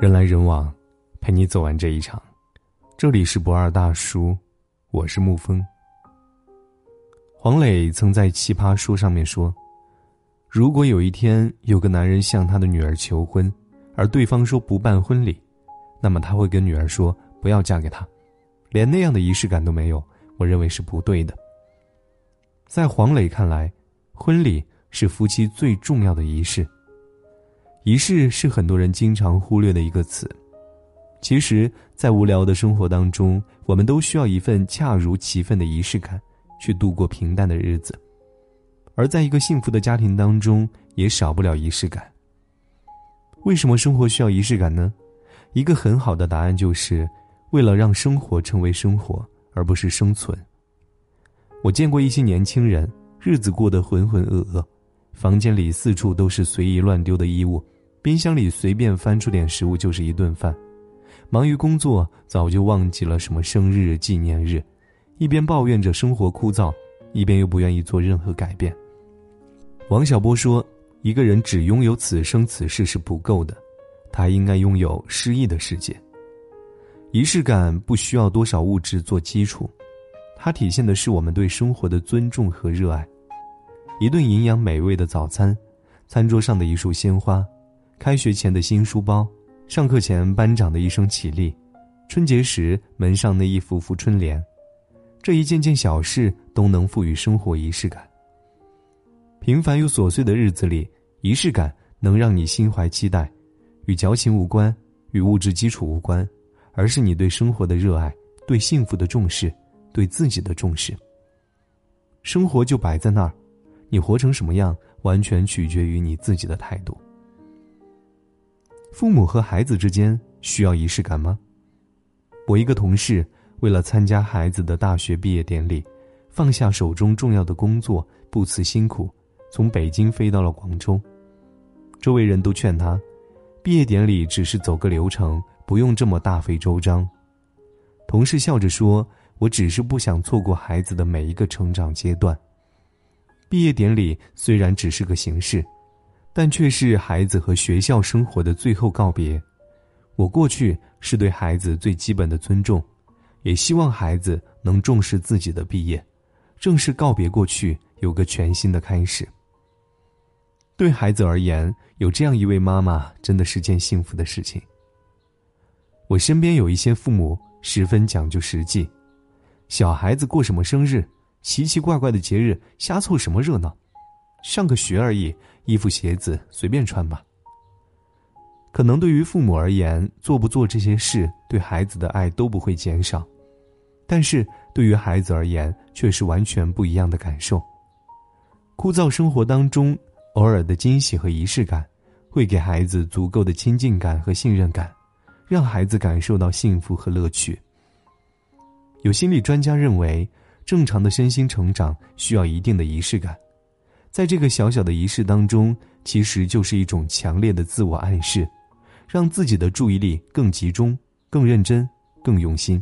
人来人往，陪你走完这一场。这里是不二大叔，我是沐风。黄磊曾在《奇葩说》上面说：“如果有一天有个男人向他的女儿求婚，而对方说不办婚礼，那么他会跟女儿说不要嫁给他，连那样的仪式感都没有。我认为是不对的。”在黄磊看来，婚礼是夫妻最重要的仪式。仪式是很多人经常忽略的一个词。其实，在无聊的生活当中，我们都需要一份恰如其分的仪式感，去度过平淡的日子。而在一个幸福的家庭当中，也少不了仪式感。为什么生活需要仪式感呢？一个很好的答案就是，为了让生活成为生活，而不是生存。我见过一些年轻人，日子过得浑浑噩噩，房间里四处都是随意乱丢的衣物。冰箱里随便翻出点食物就是一顿饭，忙于工作早就忘记了什么生日纪念日，一边抱怨着生活枯燥，一边又不愿意做任何改变。王小波说：“一个人只拥有此生此世是不够的，他应该拥有诗意的世界。仪式感不需要多少物质做基础，它体现的是我们对生活的尊重和热爱。一顿营养美味的早餐，餐桌上的一束鲜花。”开学前的新书包，上课前班长的一声起立，春节时门上那一幅幅春联，这一件件小事都能赋予生活仪式感。平凡又琐碎的日子里，仪式感能让你心怀期待，与矫情无关，与物质基础无关，而是你对生活的热爱，对幸福的重视，对自己的重视。生活就摆在那儿，你活成什么样，完全取决于你自己的态度。父母和孩子之间需要仪式感吗？我一个同事为了参加孩子的大学毕业典礼，放下手中重要的工作，不辞辛苦，从北京飞到了广州。周围人都劝他，毕业典礼只是走个流程，不用这么大费周章。同事笑着说：“我只是不想错过孩子的每一个成长阶段。毕业典礼虽然只是个形式。”但却是孩子和学校生活的最后告别。我过去是对孩子最基本的尊重，也希望孩子能重视自己的毕业，正式告别过去，有个全新的开始。对孩子而言，有这样一位妈妈，真的是件幸福的事情。我身边有一些父母十分讲究实际，小孩子过什么生日，奇奇怪怪的节日，瞎凑什么热闹。上个学而已，衣服鞋子随便穿吧。可能对于父母而言，做不做这些事，对孩子的爱都不会减少；但是对于孩子而言，却是完全不一样的感受。枯燥生活当中，偶尔的惊喜和仪式感，会给孩子足够的亲近感和信任感，让孩子感受到幸福和乐趣。有心理专家认为，正常的身心成长需要一定的仪式感。在这个小小的仪式当中，其实就是一种强烈的自我暗示，让自己的注意力更集中、更认真、更用心。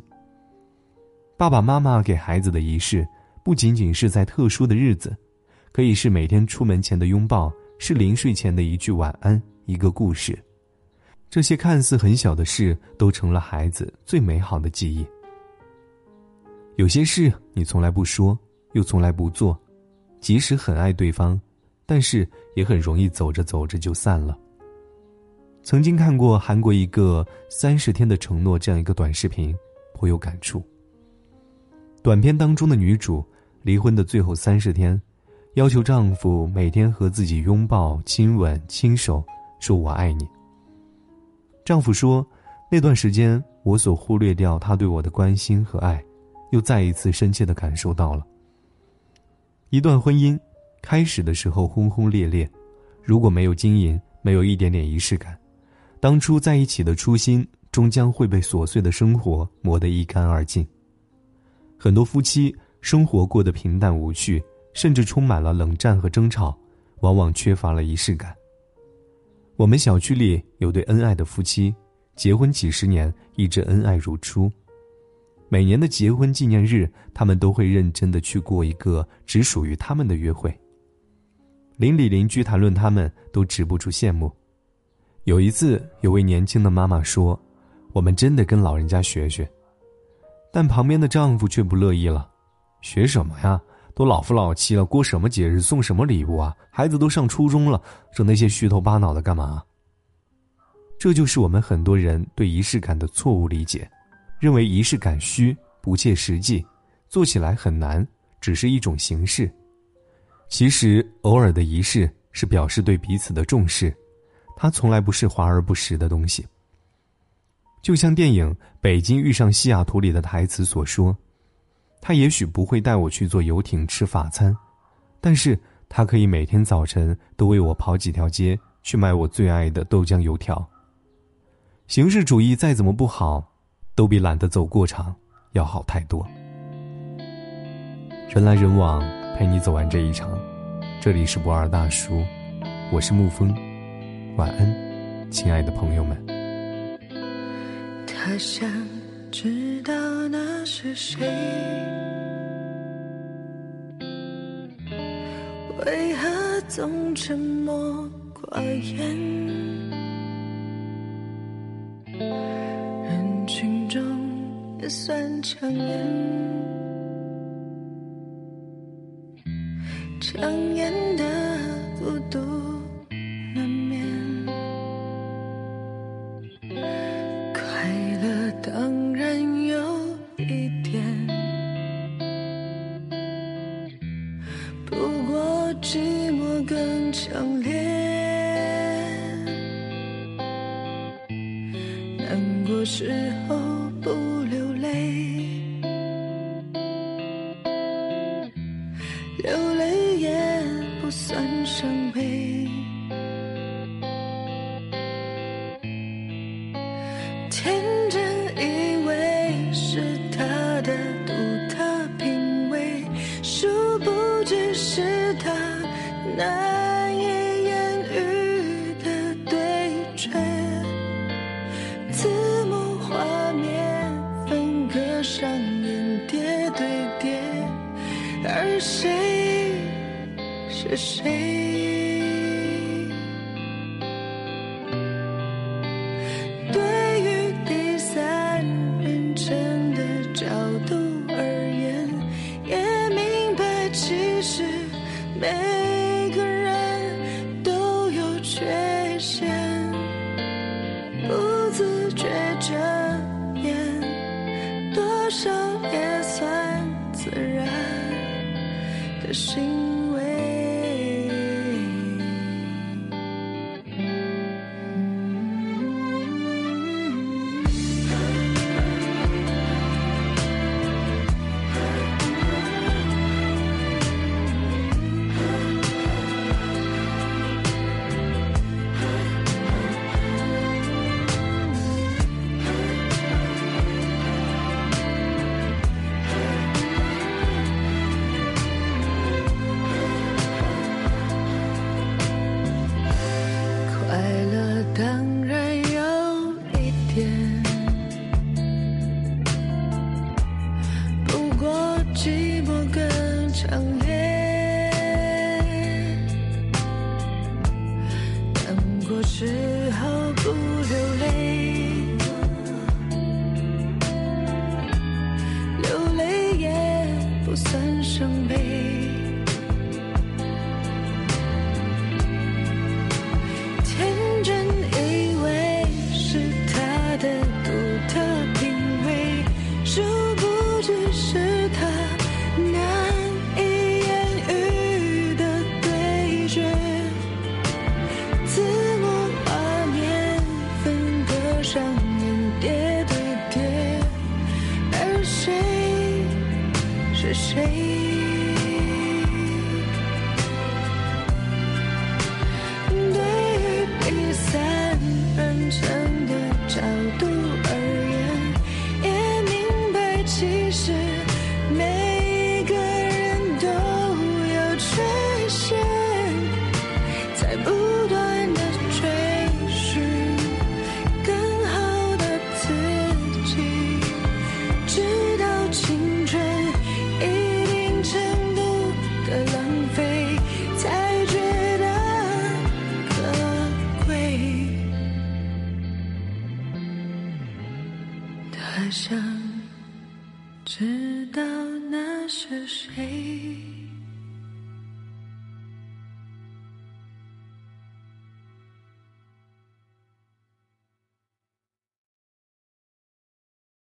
爸爸妈妈给孩子的仪式，不仅仅是在特殊的日子，可以是每天出门前的拥抱，是临睡前的一句晚安，一个故事。这些看似很小的事，都成了孩子最美好的记忆。有些事你从来不说，又从来不做。即使很爱对方，但是也很容易走着走着就散了。曾经看过韩国一个三十天的承诺这样一个短视频，颇有感触。短片当中的女主离婚的最后三十天，要求丈夫每天和自己拥抱、亲吻、亲手，说我爱你。丈夫说，那段时间我所忽略掉他对我的关心和爱，又再一次深切的感受到了。一段婚姻，开始的时候轰轰烈烈，如果没有经营，没有一点点仪式感，当初在一起的初心终将会被琐碎的生活磨得一干二净。很多夫妻生活过得平淡无趣，甚至充满了冷战和争吵，往往缺乏了仪式感。我们小区里有对恩爱的夫妻，结婚几十年，一直恩爱如初。每年的结婚纪念日，他们都会认真的去过一个只属于他们的约会。邻里邻居谈论他们，都止不住羡慕。有一次，有位年轻的妈妈说：“我们真的跟老人家学学。”但旁边的丈夫却不乐意了：“学什么呀？都老夫老妻了，过什么节日送什么礼物啊？孩子都上初中了，整那些虚头巴脑的干嘛？”这就是我们很多人对仪式感的错误理解，认为仪式感虚、不切实际，做起来很难，只是一种形式。其实，偶尔的仪式是表示对彼此的重视。它从来不是华而不实的东西。就像电影《北京遇上西雅图》里的台词所说：“他也许不会带我去坐游艇吃法餐，但是他可以每天早晨都为我跑几条街去买我最爱的豆浆油条。”形式主义再怎么不好，都比懒得走过场要好太多。人来人往，陪你走完这一场。这里是不二大叔，我是沐风。晚安，亲爱的朋友们。他想知道那是谁，为何总沉默寡言？成颜强颜的孤独难免，快乐当然有一点。不过寂寞更强烈。难过时候不留。流泪也不算伤悲。天真以为是他的独特品味，殊不知是他是谁？对于第三人称的角度而言，也明白其实每个人都有缺陷，不自觉遮掩，多少也算自然。的心是是谁？想知道那是谁。